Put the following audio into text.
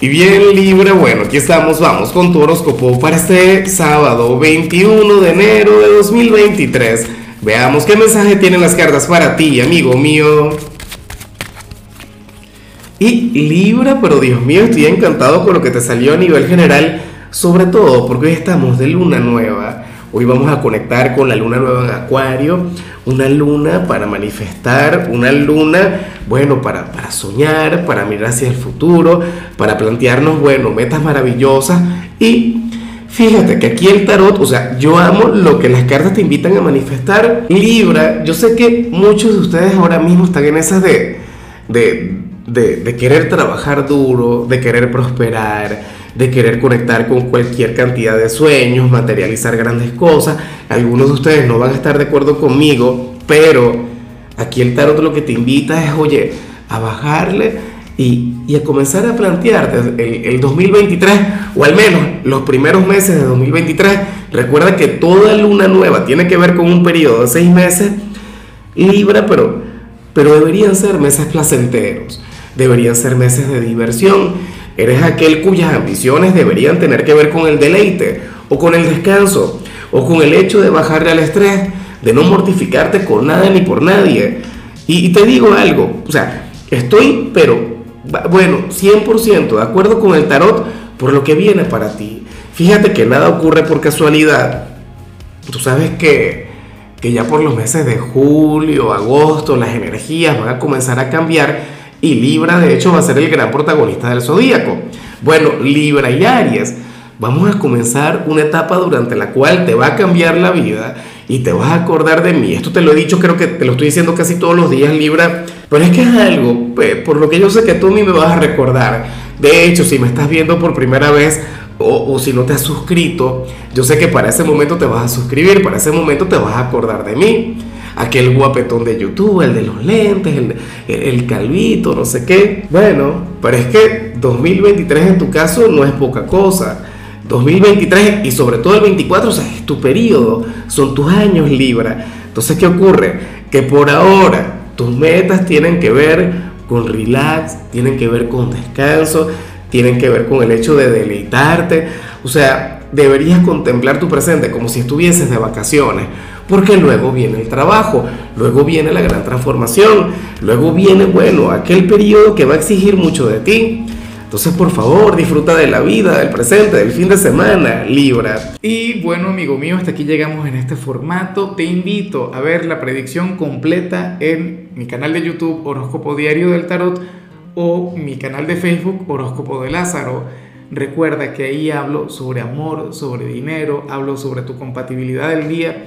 Y bien Libra, bueno, aquí estamos, vamos con tu horóscopo para este sábado 21 de enero de 2023. Veamos qué mensaje tienen las cartas para ti, amigo mío. Y Libra, pero Dios mío, estoy encantado con lo que te salió a nivel general, sobre todo porque hoy estamos de luna nueva. Hoy vamos a conectar con la luna nueva en Acuario, una luna para manifestar, una luna, bueno, para, para soñar, para mirar hacia el futuro, para plantearnos, bueno, metas maravillosas. Y fíjate que aquí el tarot, o sea, yo amo lo que las cartas te invitan a manifestar. Libra, yo sé que muchos de ustedes ahora mismo están en esas de, de, de, querer trabajar duro, de querer prosperar de querer conectar con cualquier cantidad de sueños, materializar grandes cosas. Algunos de ustedes no van a estar de acuerdo conmigo, pero aquí el tarot lo que te invita es, oye, a bajarle y, y a comenzar a plantearte el, el, 2023, o al menos los primeros meses de 2023. Recuerda que toda luna nueva tiene que ver con un periodo de seis meses, Libra, pero, pero deberían ser meses placenteros, deberían ser meses de diversión Eres aquel cuyas ambiciones deberían tener que ver con el deleite o con el descanso o con el hecho de bajarle al estrés, de no mortificarte con nada ni por nadie. Y, te digo algo, o sea, estoy, pero bueno, 100% de acuerdo con el tarot por lo que viene para ti. Fíjate que nada ocurre por casualidad. Tú sabes que, que ya por los meses de julio, agosto, las energías van a comenzar a cambiar y Libra, de hecho, va a ser el gran protagonista del zodíaco. Bueno, Libra y Aries, vamos a comenzar una etapa durante la cual te va a cambiar la vida y te vas a acordar de mí. Esto te lo he dicho, creo que te lo estoy diciendo casi todos los días, Libra, pero es que es algo por lo que yo sé que tú a me vas a recordar. De hecho, si me estás viendo por primera vez o, o si no te has suscrito, yo sé que para ese momento te vas a suscribir, para ese momento te vas a acordar de mí aquel guapetón de YouTube, el de los lentes, el, el, calvito, no sé qué. Bueno, pero es que 2023 en tu caso no es poca cosa. 2023 y sobre todo el 24, o sea, es tu periodo, son tus años Libra. Entonces, ¿qué ocurre? Que por ahora tus metas tienen que ver con relax, tienen que ver con descanso, tienen que ver con el hecho de deleitarte. O sea, deberías contemplar tu presente como si estuvieses de vacaciones porque luego viene el trabajo, luego viene la gran transformación, luego viene, bueno, aquel periodo que va a exigir mucho de ti. Entonces, por favor, disfruta de la vida, del presente, del fin de semana, Libra. Y bueno, amigo mío, hasta aquí llegamos en este formato. Te invito a ver la predicción completa en mi canal de YouTube Horóscopo Diario del Tarot o mi canal de Facebook Horóscopo de Lázaro. Recuerda que ahí hablo sobre amor, sobre dinero, hablo sobre tu compatibilidad del día